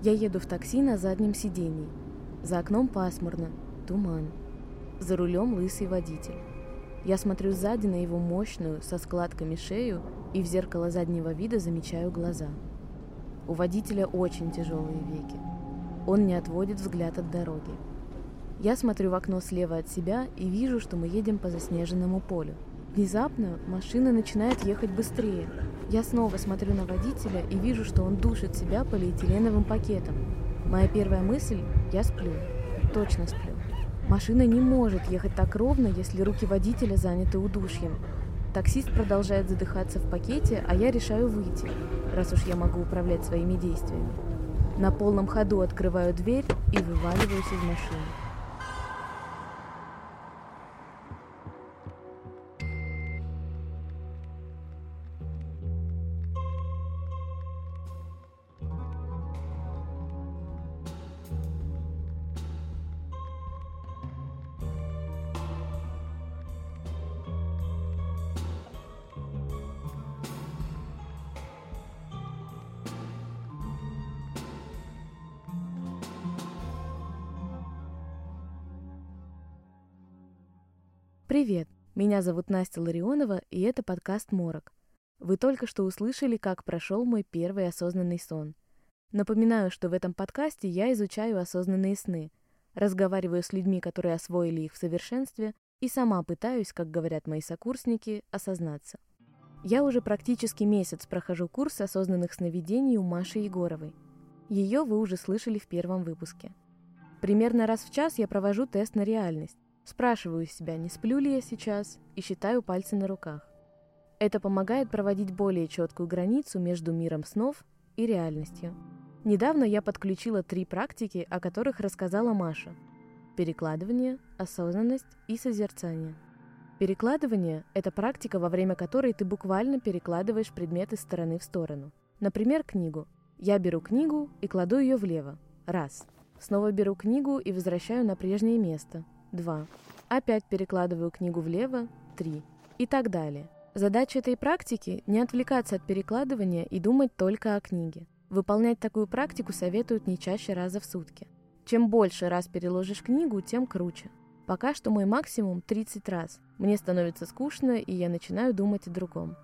Я еду в такси на заднем сидении. За окном пасмурно, туман. За рулем лысый водитель. Я смотрю сзади на его мощную, со складками шею, и в зеркало заднего вида замечаю глаза. У водителя очень тяжелые веки. Он не отводит взгляд от дороги. Я смотрю в окно слева от себя и вижу, что мы едем по заснеженному полю. Внезапно машина начинает ехать быстрее. Я снова смотрю на водителя и вижу, что он душит себя полиэтиленовым пакетом. Моя первая мысль – я сплю. Точно сплю. Машина не может ехать так ровно, если руки водителя заняты удушьем. Таксист продолжает задыхаться в пакете, а я решаю выйти, раз уж я могу управлять своими действиями. На полном ходу открываю дверь и вываливаюсь из машины. Привет! Меня зовут Настя Ларионова, и это подкаст «Морок». Вы только что услышали, как прошел мой первый осознанный сон. Напоминаю, что в этом подкасте я изучаю осознанные сны, разговариваю с людьми, которые освоили их в совершенстве, и сама пытаюсь, как говорят мои сокурсники, осознаться. Я уже практически месяц прохожу курс осознанных сновидений у Маши Егоровой. Ее вы уже слышали в первом выпуске. Примерно раз в час я провожу тест на реальность, Спрашиваю себя, не сплю ли я сейчас, и считаю пальцы на руках. Это помогает проводить более четкую границу между миром снов и реальностью. Недавно я подключила три практики, о которых рассказала Маша. Перекладывание, осознанность и созерцание. Перекладывание – это практика, во время которой ты буквально перекладываешь предмет из стороны в сторону. Например, книгу. Я беру книгу и кладу ее влево. Раз. Снова беру книгу и возвращаю на прежнее место. 2. Опять перекладываю книгу влево, 3. И так далее. Задача этой практики – не отвлекаться от перекладывания и думать только о книге. Выполнять такую практику советуют не чаще раза в сутки. Чем больше раз переложишь книгу, тем круче. Пока что мой максимум 30 раз. Мне становится скучно, и я начинаю думать о другом.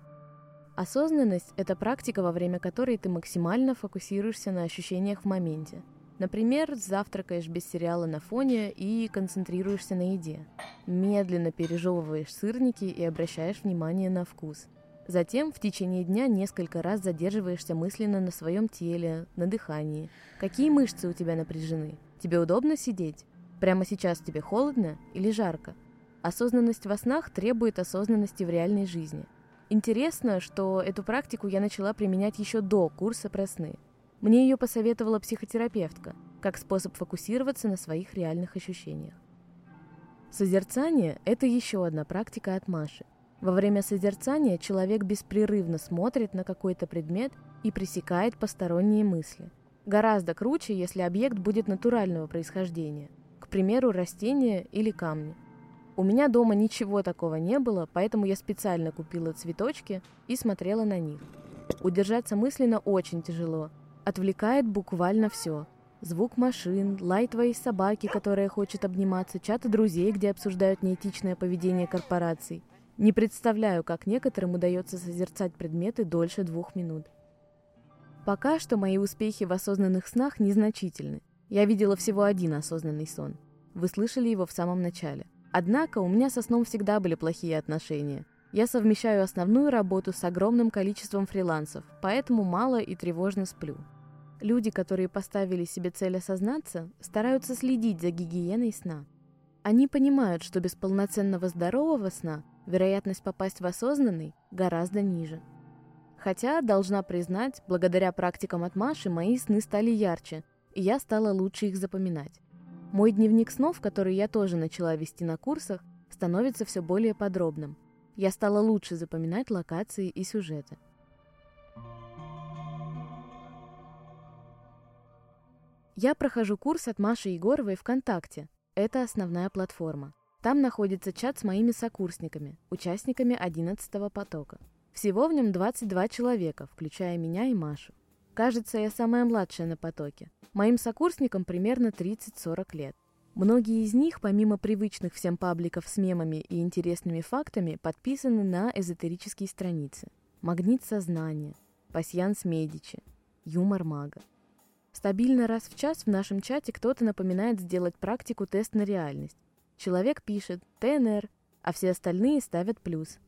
Осознанность – это практика, во время которой ты максимально фокусируешься на ощущениях в моменте – Например, завтракаешь без сериала на фоне и концентрируешься на еде. Медленно пережевываешь сырники и обращаешь внимание на вкус. Затем в течение дня несколько раз задерживаешься мысленно на своем теле, на дыхании. Какие мышцы у тебя напряжены? Тебе удобно сидеть? Прямо сейчас тебе холодно или жарко? Осознанность во снах требует осознанности в реальной жизни. Интересно, что эту практику я начала применять еще до курса про сны. Мне ее посоветовала психотерапевтка, как способ фокусироваться на своих реальных ощущениях. Созерцание – это еще одна практика от Маши. Во время созерцания человек беспрерывно смотрит на какой-то предмет и пресекает посторонние мысли. Гораздо круче, если объект будет натурального происхождения, к примеру, растения или камни. У меня дома ничего такого не было, поэтому я специально купила цветочки и смотрела на них. Удержаться мысленно очень тяжело. Отвлекает буквально все. Звук машин, лай твоей собаки, которая хочет обниматься, чаты друзей, где обсуждают неэтичное поведение корпораций – не представляю, как некоторым удается созерцать предметы дольше двух минут. Пока что мои успехи в осознанных снах незначительны. Я видела всего один осознанный сон. Вы слышали его в самом начале. Однако у меня со сном всегда были плохие отношения. Я совмещаю основную работу с огромным количеством фрилансов, поэтому мало и тревожно сплю. Люди, которые поставили себе цель осознаться, стараются следить за гигиеной сна. Они понимают, что без полноценного здорового сна вероятность попасть в осознанный гораздо ниже. Хотя, должна признать, благодаря практикам от Маши мои сны стали ярче, и я стала лучше их запоминать. Мой дневник снов, который я тоже начала вести на курсах, становится все более подробным. Я стала лучше запоминать локации и сюжеты. Я прохожу курс от Маши Егоровой ВКонтакте. Это основная платформа. Там находится чат с моими сокурсниками, участниками 11 потока. Всего в нем 22 человека, включая меня и Машу. Кажется, я самая младшая на потоке. Моим сокурсникам примерно 30-40 лет. Многие из них, помимо привычных всем пабликов с мемами и интересными фактами, подписаны на эзотерические страницы. Магнит сознания, пасьянс Медичи, юмор мага. Стабильно раз в час в нашем чате кто-то напоминает сделать практику тест на реальность. Человек пишет «ТНР», а все остальные ставят плюс.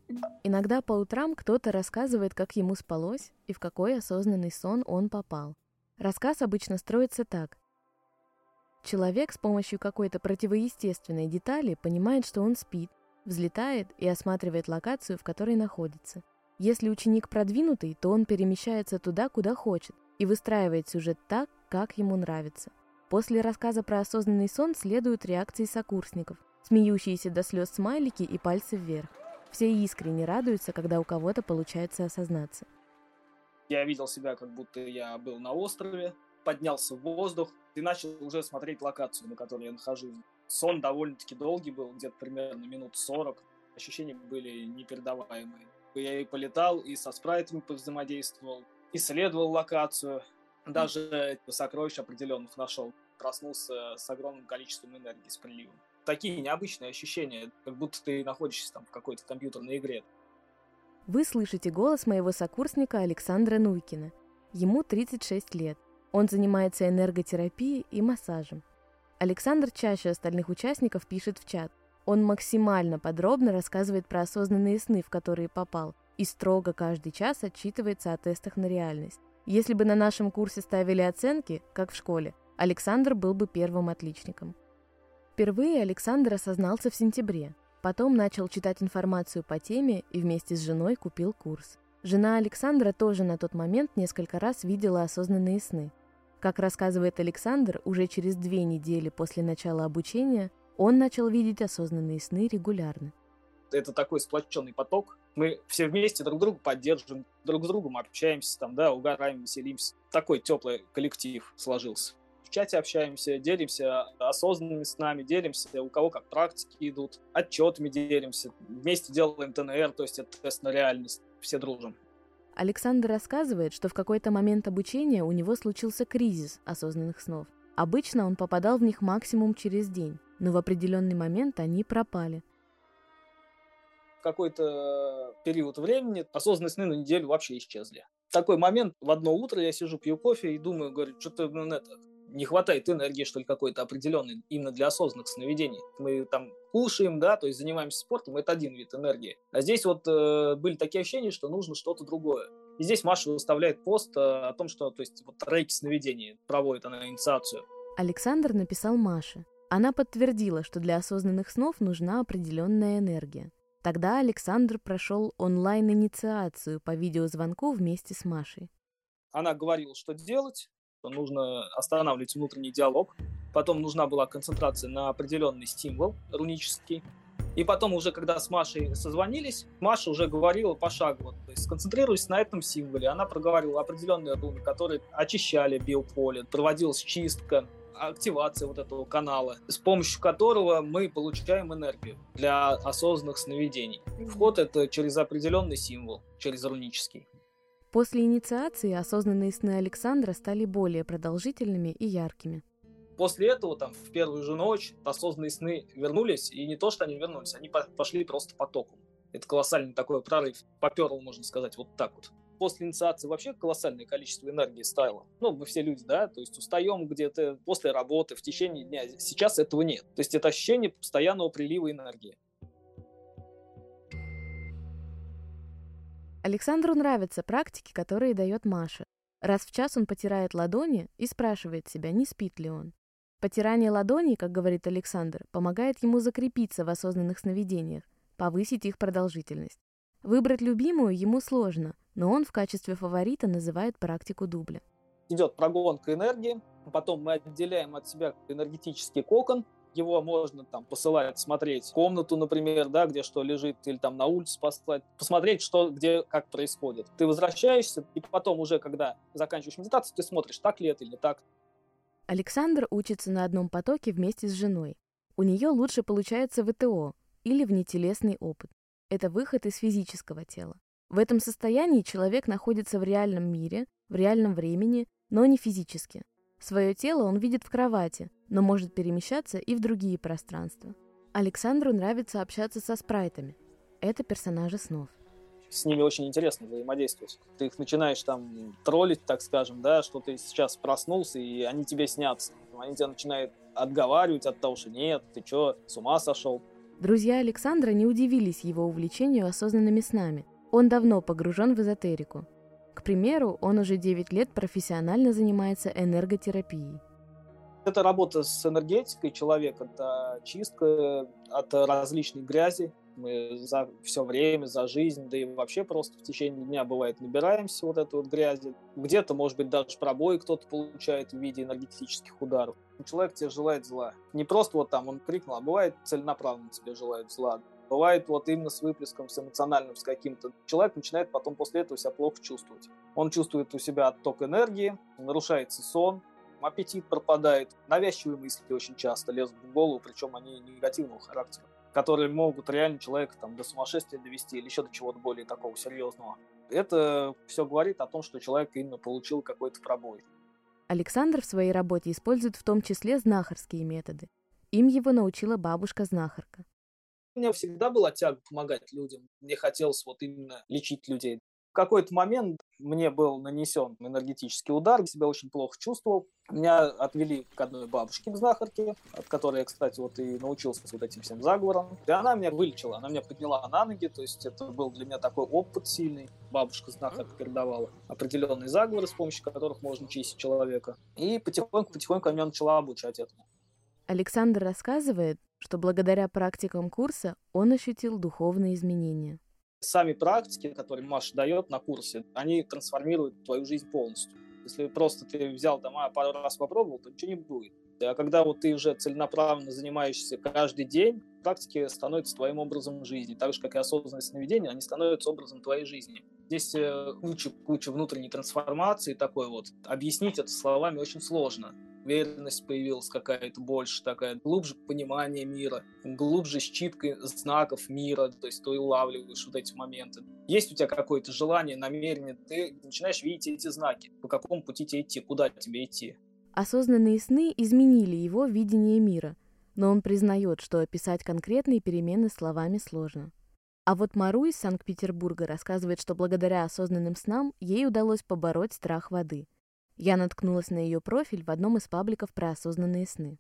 Иногда по утрам кто-то рассказывает, как ему спалось и в какой осознанный сон он попал. Рассказ обычно строится так. Человек с помощью какой-то противоестественной детали понимает, что он спит, взлетает и осматривает локацию, в которой находится. Если ученик продвинутый, то он перемещается туда, куда хочет, и выстраивает сюжет так, как ему нравится. После рассказа про осознанный сон следуют реакции сокурсников, смеющиеся до слез смайлики и пальцы вверх. Все искренне радуются, когда у кого-то получается осознаться. Я видел себя, как будто я был на острове, поднялся в воздух и начал уже смотреть локацию, на которой я нахожусь. Сон довольно-таки долгий был, где-то примерно минут 40. Ощущения были непередаваемые. Я и полетал, и со спрайтами повзаимодействовал, исследовал локацию, даже сокровищ определенных нашел. Проснулся с огромным количеством энергии, с приливом. Такие необычные ощущения, как будто ты находишься там в какой-то компьютерной игре. Вы слышите голос моего сокурсника Александра Нуйкина. Ему 36 лет. Он занимается энерготерапией и массажем. Александр чаще остальных участников пишет в чат. Он максимально подробно рассказывает про осознанные сны, в которые попал, и строго каждый час отчитывается о тестах на реальность. Если бы на нашем курсе ставили оценки, как в школе, Александр был бы первым отличником. Впервые Александр осознался в сентябре. Потом начал читать информацию по теме и вместе с женой купил курс. Жена Александра тоже на тот момент несколько раз видела осознанные сны. Как рассказывает Александр, уже через две недели после начала обучения он начал видеть осознанные сны регулярно. Это такой сплоченный поток, мы все вместе друг друга поддерживаем, друг с другом общаемся, там, да, угораем, веселимся. Такой теплый коллектив сложился. В чате общаемся, делимся осознанными с нами, делимся, у кого как практики идут, отчетами делимся, вместе делаем ТНР, то есть это тест на реальность, все дружим. Александр рассказывает, что в какой-то момент обучения у него случился кризис осознанных снов. Обычно он попадал в них максимум через день, но в определенный момент они пропали какой-то период времени осознанные сны на неделю вообще исчезли. Такой момент в одно утро я сижу, пью кофе и думаю, говорю, что-то ну, это, не хватает энергии, что ли, какой-то определенной именно для осознанных сновидений. Мы там кушаем, да, то есть занимаемся спортом, это один вид энергии. А здесь вот э, были такие ощущения, что нужно что-то другое. И здесь Маша выставляет пост э, о том, что, то есть, вот рейки сновидений проводит она инициацию. Александр написал Маше. Она подтвердила, что для осознанных снов нужна определенная энергия. Тогда Александр прошел онлайн-инициацию по видеозвонку вместе с Машей. Она говорила, что делать, что нужно останавливать внутренний диалог. Потом нужна была концентрация на определенный символ рунический. И потом уже, когда с Машей созвонились, Маша уже говорила пошагово, то есть сконцентрируясь на этом символе. Она проговорила определенные руны, которые очищали биополе, проводилась чистка, активация вот этого канала, с помощью которого мы получаем энергию для осознанных сновидений. Вход это через определенный символ, через рунический. После инициации осознанные сны Александра стали более продолжительными и яркими. После этого, там, в первую же ночь, осознанные сны вернулись, и не то, что они вернулись, они пошли просто потоком. Это колоссальный такой прорыв. Поперл, можно сказать, вот так вот после инициации вообще колоссальное количество энергии стало. Ну, мы все люди, да, то есть устаем где-то после работы, в течение дня. Сейчас этого нет. То есть это ощущение постоянного прилива энергии. Александру нравятся практики, которые дает Маша. Раз в час он потирает ладони и спрашивает себя, не спит ли он. Потирание ладоней, как говорит Александр, помогает ему закрепиться в осознанных сновидениях, повысить их продолжительность. Выбрать любимую ему сложно, но он в качестве фаворита называет практику дубля. Идет прогонка энергии, потом мы отделяем от себя энергетический кокон, его можно там посылать смотреть комнату, например, да, где что лежит, или там на улице послать, посмотреть, что где, как происходит. Ты возвращаешься, и потом уже, когда заканчиваешь медитацию, ты смотришь, так ли это или так. Александр учится на одном потоке вместе с женой. У нее лучше получается ВТО или внетелесный опыт. Это выход из физического тела. В этом состоянии человек находится в реальном мире, в реальном времени, но не физически. Свое тело он видит в кровати, но может перемещаться и в другие пространства. Александру нравится общаться со спрайтами. Это персонажи снов. С ними очень интересно взаимодействовать. Ты их начинаешь там троллить, так скажем, да, что ты сейчас проснулся, и они тебе снятся. Они тебя начинают отговаривать от того, что нет, ты что, с ума сошел. Друзья Александра не удивились его увлечению осознанными снами. Он давно погружен в эзотерику. К примеру, он уже 9 лет профессионально занимается энерготерапией. Это работа с энергетикой человека, это чистка от различной грязи, мы за все время, за жизнь, да и вообще просто в течение дня бывает набираемся вот этой вот грязи. Где-то, может быть, даже пробой кто-то получает в виде энергетических ударов. Человек тебе желает зла. Не просто вот там он крикнул, а бывает целенаправленно тебе желает зла. Бывает вот именно с выплеском, с эмоциональным, с каким-то. Человек начинает потом после этого себя плохо чувствовать. Он чувствует у себя отток энергии, нарушается сон, аппетит пропадает. Навязчивые мысли очень часто лезут в голову, причем они негативного характера которые могут реально человека там, до сумасшествия довести или еще до чего-то более такого серьезного. Это все говорит о том, что человек именно получил какой-то пробой. Александр в своей работе использует в том числе знахарские методы. Им его научила бабушка-знахарка. У меня всегда была тяга помогать людям. Мне хотелось вот именно лечить людей какой-то момент мне был нанесен энергетический удар, себя очень плохо чувствовал. Меня отвели к одной бабушке в знахарке, от которой я, кстати, вот и научился вот этим всем заговорам. И она меня вылечила, она меня подняла на ноги, то есть это был для меня такой опыт сильный. Бабушка знахарка передавала определенные заговоры, с помощью которых можно чистить человека. И потихоньку-потихоньку меня начала обучать этому. Александр рассказывает, что благодаря практикам курса он ощутил духовные изменения сами практики, которые Маша дает на курсе, они трансформируют твою жизнь полностью. Если просто ты взял там, а пару раз попробовал, то ничего не будет. А когда вот ты уже целенаправленно занимаешься каждый день, практики становятся твоим образом жизни. Так же, как и осознанное сновидение, они становятся образом твоей жизни. Здесь э, куча, куча внутренней трансформации такой вот. Объяснить это словами очень сложно уверенность появилась какая-то больше такая, глубже понимание мира, глубже считка знаков мира, то есть ты улавливаешь вот эти моменты. Есть у тебя какое-то желание, намерение, ты начинаешь видеть эти знаки, по какому пути тебе идти, куда тебе идти. Осознанные сны изменили его видение мира, но он признает, что описать конкретные перемены словами сложно. А вот Мару из Санкт-Петербурга рассказывает, что благодаря осознанным снам ей удалось побороть страх воды – я наткнулась на ее профиль в одном из пабликов про осознанные сны.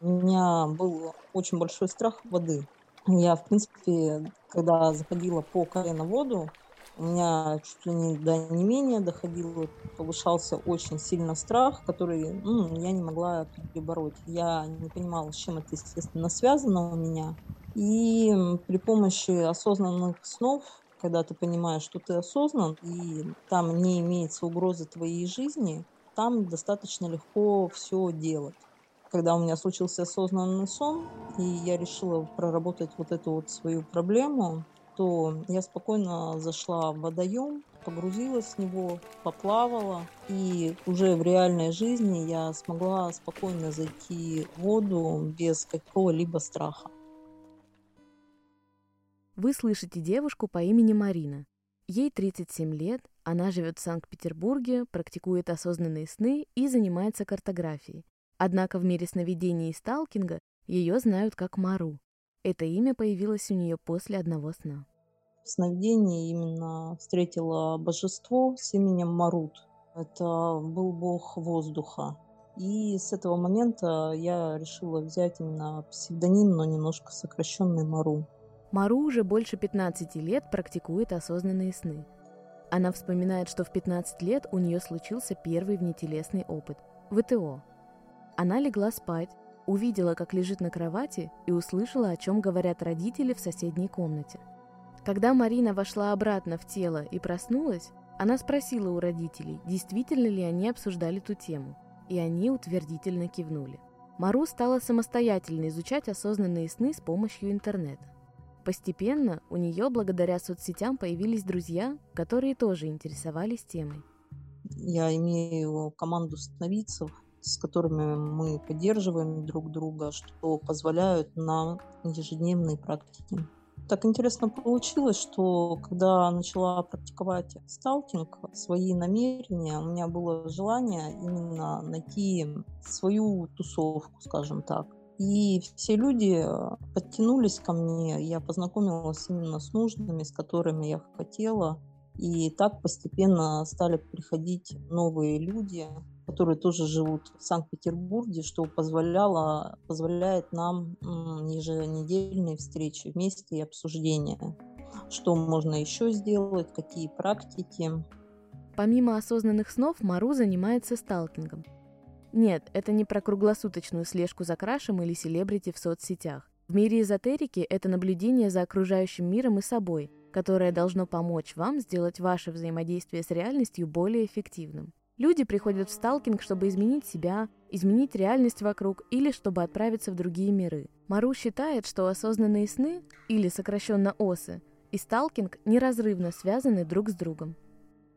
У меня был очень большой страх воды. Я, в принципе, когда заходила по колено в воду, у меня чуть ли не до не менее доходило, повышался очень сильно страх, который ну, я не могла перебороть. Я не понимала, с чем это, естественно, связано у меня. И при помощи осознанных снов, когда ты понимаешь, что ты осознан, и там не имеется угрозы твоей жизни, там достаточно легко все делать. Когда у меня случился осознанный сон, и я решила проработать вот эту вот свою проблему, то я спокойно зашла в водоем, погрузилась в него, поплавала, и уже в реальной жизни я смогла спокойно зайти в воду без какого-либо страха. Вы слышите девушку по имени Марина. Ей 37 лет, она живет в Санкт-Петербурге, практикует осознанные сны и занимается картографией. Однако в мире сновидений и сталкинга ее знают как Мару. Это имя появилось у нее после одного сна. В сновидении именно встретила божество с именем Марут. Это был бог воздуха. И с этого момента я решила взять именно псевдоним, но немножко сокращенный Мару. Мару уже больше 15 лет практикует осознанные сны. Она вспоминает, что в 15 лет у нее случился первый внетелесный опыт – ВТО. Она легла спать, увидела, как лежит на кровати и услышала, о чем говорят родители в соседней комнате. Когда Марина вошла обратно в тело и проснулась, она спросила у родителей, действительно ли они обсуждали ту тему, и они утвердительно кивнули. Мару стала самостоятельно изучать осознанные сны с помощью интернета. Постепенно у нее благодаря соцсетям появились друзья, которые тоже интересовались темой. Я имею команду сновидцев, с которыми мы поддерживаем друг друга, что позволяют нам ежедневные практики. Так интересно получилось, что когда начала практиковать сталкинг, свои намерения, у меня было желание именно найти свою тусовку, скажем так. И все люди э, подтянулись ко мне, я познакомилась именно с нужными, с которыми я хотела. И так постепенно стали приходить новые люди, которые тоже живут в Санкт-Петербурге, что позволяло, позволяет нам еженедельные встречи вместе и обсуждения, что можно еще сделать, какие практики. Помимо осознанных снов, Мару занимается сталкингом – нет, это не про круглосуточную слежку за крашем или селебрити в соцсетях. В мире эзотерики это наблюдение за окружающим миром и собой, которое должно помочь вам сделать ваше взаимодействие с реальностью более эффективным. Люди приходят в сталкинг, чтобы изменить себя, изменить реальность вокруг или чтобы отправиться в другие миры. Мару считает, что осознанные сны, или сокращенно ОСы, и сталкинг неразрывно связаны друг с другом.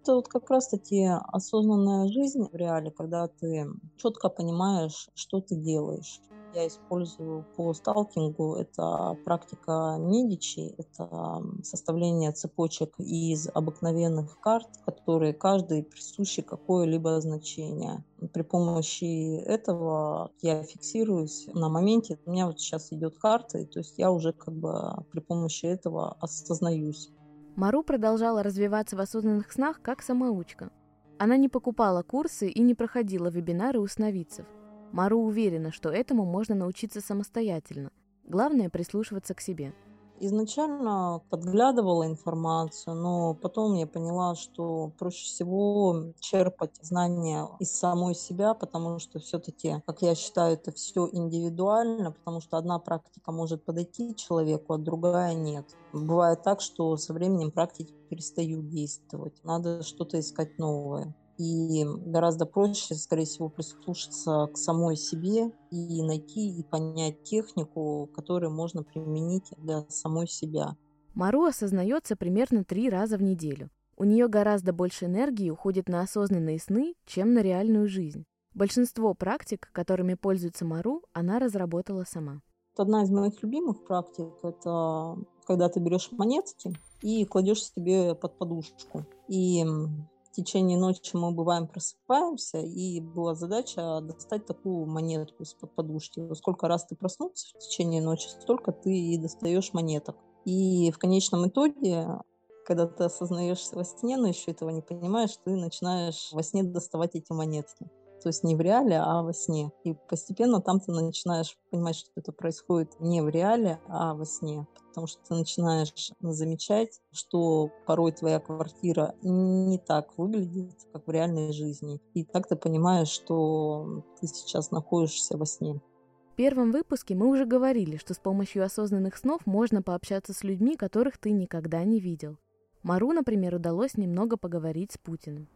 Это вот как раз-таки осознанная жизнь в реале, когда ты четко понимаешь, что ты делаешь. Я использую по сталкингу, это практика Медичи, это составление цепочек из обыкновенных карт, которые каждый присущи какое-либо значение. При помощи этого я фиксируюсь на моменте. У меня вот сейчас идет карта, то есть я уже как бы при помощи этого осознаюсь. Мару продолжала развиваться в осознанных снах как самоучка. Она не покупала курсы и не проходила вебинары у сновидцев. Мару уверена, что этому можно научиться самостоятельно. Главное – прислушиваться к себе – Изначально подглядывала информацию, но потом я поняла, что проще всего черпать знания из самой себя, потому что все-таки, как я считаю, это все индивидуально, потому что одна практика может подойти человеку, а другая нет. Бывает так, что со временем практики перестают действовать. Надо что-то искать новое и гораздо проще, скорее всего, прислушаться к самой себе и найти и понять технику, которую можно применить для самой себя. Мару осознается примерно три раза в неделю. У нее гораздо больше энергии уходит на осознанные сны, чем на реальную жизнь. Большинство практик, которыми пользуется Мару, она разработала сама. Одна из моих любимых практик – это когда ты берешь монетки и кладешь себе под подушку. И в течение ночи мы бываем просыпаемся, и была задача достать такую монетку из-под подушки. Сколько раз ты проснулся в течение ночи, столько ты и достаешь монеток. И в конечном итоге, когда ты осознаешься во сне, но еще этого не понимаешь, ты начинаешь во сне доставать эти монетки то есть не в реале, а во сне. И постепенно там ты начинаешь понимать, что это происходит не в реале, а во сне. Потому что ты начинаешь замечать, что порой твоя квартира не так выглядит, как в реальной жизни. И так ты понимаешь, что ты сейчас находишься во сне. В первом выпуске мы уже говорили, что с помощью осознанных снов можно пообщаться с людьми, которых ты никогда не видел. Мару, например, удалось немного поговорить с Путиным.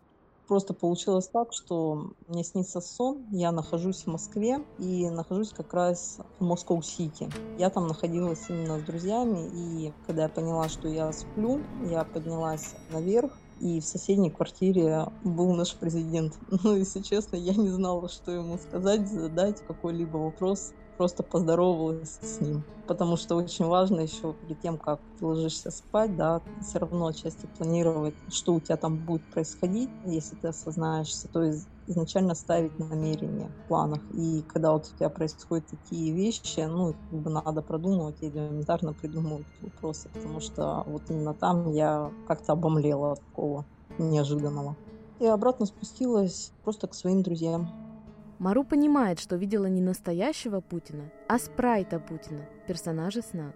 Просто получилось так, что мне снится сон, я нахожусь в Москве и нахожусь как раз в Москоу-Сити. Я там находилась именно с друзьями, и когда я поняла, что я сплю, я поднялась наверх, и в соседней квартире был наш президент. Ну, если честно, я не знала, что ему сказать, задать какой-либо вопрос просто поздоровалась с ним. Потому что очень важно еще перед тем, как ты ложишься спать, да, все равно отчасти планировать, что у тебя там будет происходить, если ты осознаешься. То есть изначально ставить намерения в планах. И когда вот у тебя происходят такие вещи, ну, как бы надо продумывать элементарно придумывать вопросы, потому что вот именно там я как-то обомлела от такого неожиданного. И обратно спустилась просто к своим друзьям. Мару понимает, что видела не настоящего Путина, а спрайта Путина, персонажа сна.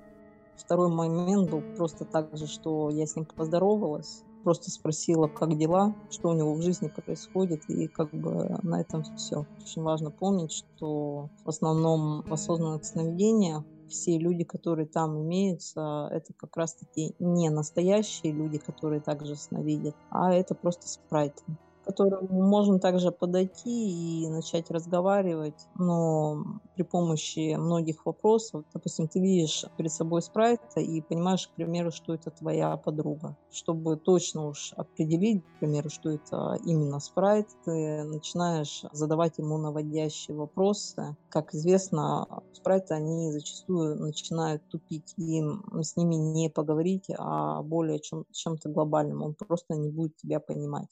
Второй момент был просто так же, что я с ним поздоровалась, просто спросила, как дела, что у него в жизни происходит, и как бы на этом все. Очень важно помнить, что в основном в осознанных сновидениях все люди, которые там имеются, это как раз-таки не настоящие люди, которые также сновидят, а это просто спрайты которому можно также подойти и начать разговаривать, но при помощи многих вопросов, допустим, ты видишь перед собой спрайта и понимаешь, к примеру, что это твоя подруга. Чтобы точно уж определить, к примеру, что это именно спрайт, ты начинаешь задавать ему наводящие вопросы. Как известно, спрайты, они зачастую начинают тупить, и с ними не поговорить, а более чем, чем-то глобальным. Он просто не будет тебя понимать.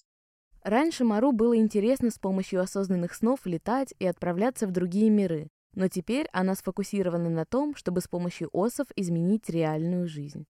Раньше Мару было интересно с помощью осознанных снов летать и отправляться в другие миры, но теперь она сфокусирована на том, чтобы с помощью осов изменить реальную жизнь.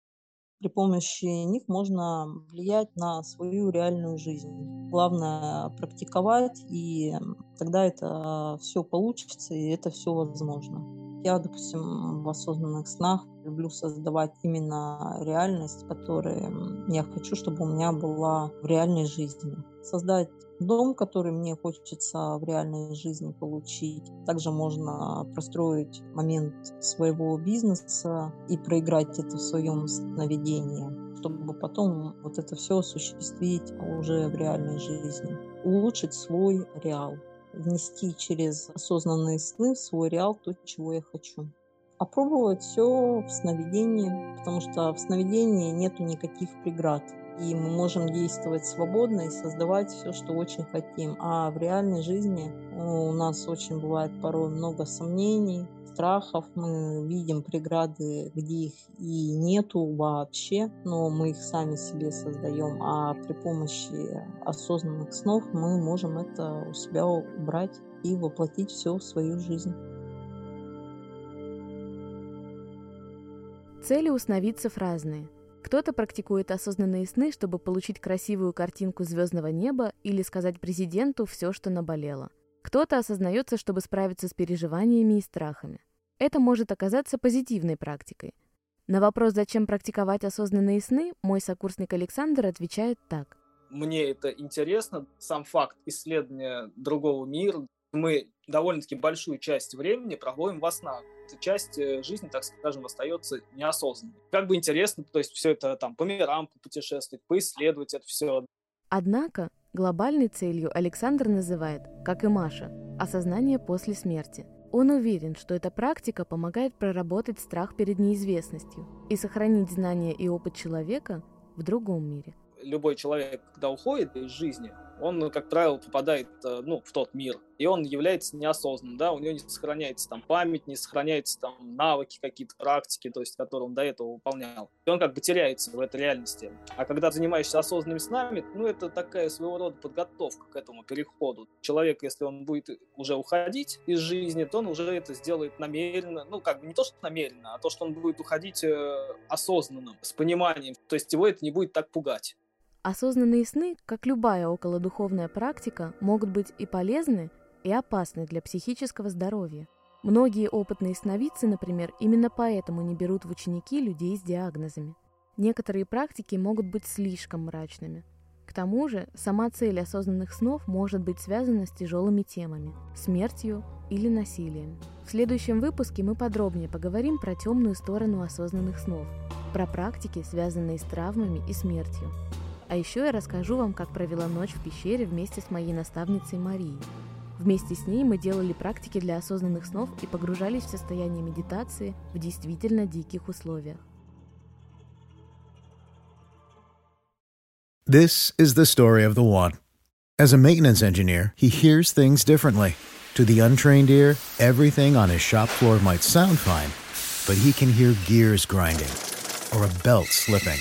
При помощи них можно влиять на свою реальную жизнь. Главное практиковать, и тогда это все получится, и это все возможно. Я, допустим, в осознанных снах люблю создавать именно реальность, которую я хочу, чтобы у меня была в реальной жизни. Создать дом, который мне хочется в реальной жизни получить. Также можно простроить момент своего бизнеса и проиграть это в своем сновидении, чтобы потом вот это все осуществить уже в реальной жизни. Улучшить свой реал внести через осознанные сны в свой реал то, чего я хочу. Опробовать все в сновидении, потому что в сновидении нету никаких преград. И мы можем действовать свободно и создавать все, что очень хотим. А в реальной жизни у нас очень бывает порой много сомнений, страхов, мы видим преграды, где их и нету вообще, но мы их сами себе создаем, а при помощи осознанных снов мы можем это у себя убрать и воплотить все в свою жизнь. Цели у сновидцев разные. Кто-то практикует осознанные сны, чтобы получить красивую картинку звездного неба или сказать президенту все, что наболело – кто-то осознается, чтобы справиться с переживаниями и страхами. Это может оказаться позитивной практикой. На вопрос, зачем практиковать осознанные сны, мой сокурсник Александр отвечает так. Мне это интересно, сам факт исследования другого мира. Мы довольно-таки большую часть времени проводим во снах. Эта часть э, жизни, так скажем, остается неосознанной. Как бы интересно, то есть все это там по мирам путешествовать, поисследовать это все. Однако Глобальной целью Александр называет, как и Маша, осознание после смерти. Он уверен, что эта практика помогает проработать страх перед неизвестностью и сохранить знания и опыт человека в другом мире. Любой человек, когда уходит из жизни, он, как правило, попадает э, ну, в тот мир, и он является неосознанным, да, у него не сохраняется там память, не сохраняется там навыки, какие-то практики, то есть, которые он до этого выполнял. И он как бы теряется в этой реальности. А когда занимаешься осознанными снами, ну, это такая своего рода подготовка к этому переходу. Человек, если он будет уже уходить из жизни, то он уже это сделает намеренно, ну, как бы не то, что намеренно, а то, что он будет уходить э, осознанным, с пониманием, то есть его это не будет так пугать. Осознанные сны, как любая околодуховная практика, могут быть и полезны, и опасны для психического здоровья. Многие опытные сновидцы, например, именно поэтому не берут в ученики людей с диагнозами. Некоторые практики могут быть слишком мрачными. К тому же, сама цель осознанных снов может быть связана с тяжелыми темами – смертью или насилием. В следующем выпуске мы подробнее поговорим про темную сторону осознанных снов, про практики, связанные с травмами и смертью. А еще я расскажу вам, как провела ночь в пещере вместе с моей наставницей Марией. Вместе с ней мы делали практики для осознанных снов и погружались в состояние медитации в действительно диких условиях. This is the story of the one. As a maintenance engineer, he hears things differently. To the untrained ear, everything on his shop floor might sound fine, but he can hear gears grinding or a belt slipping.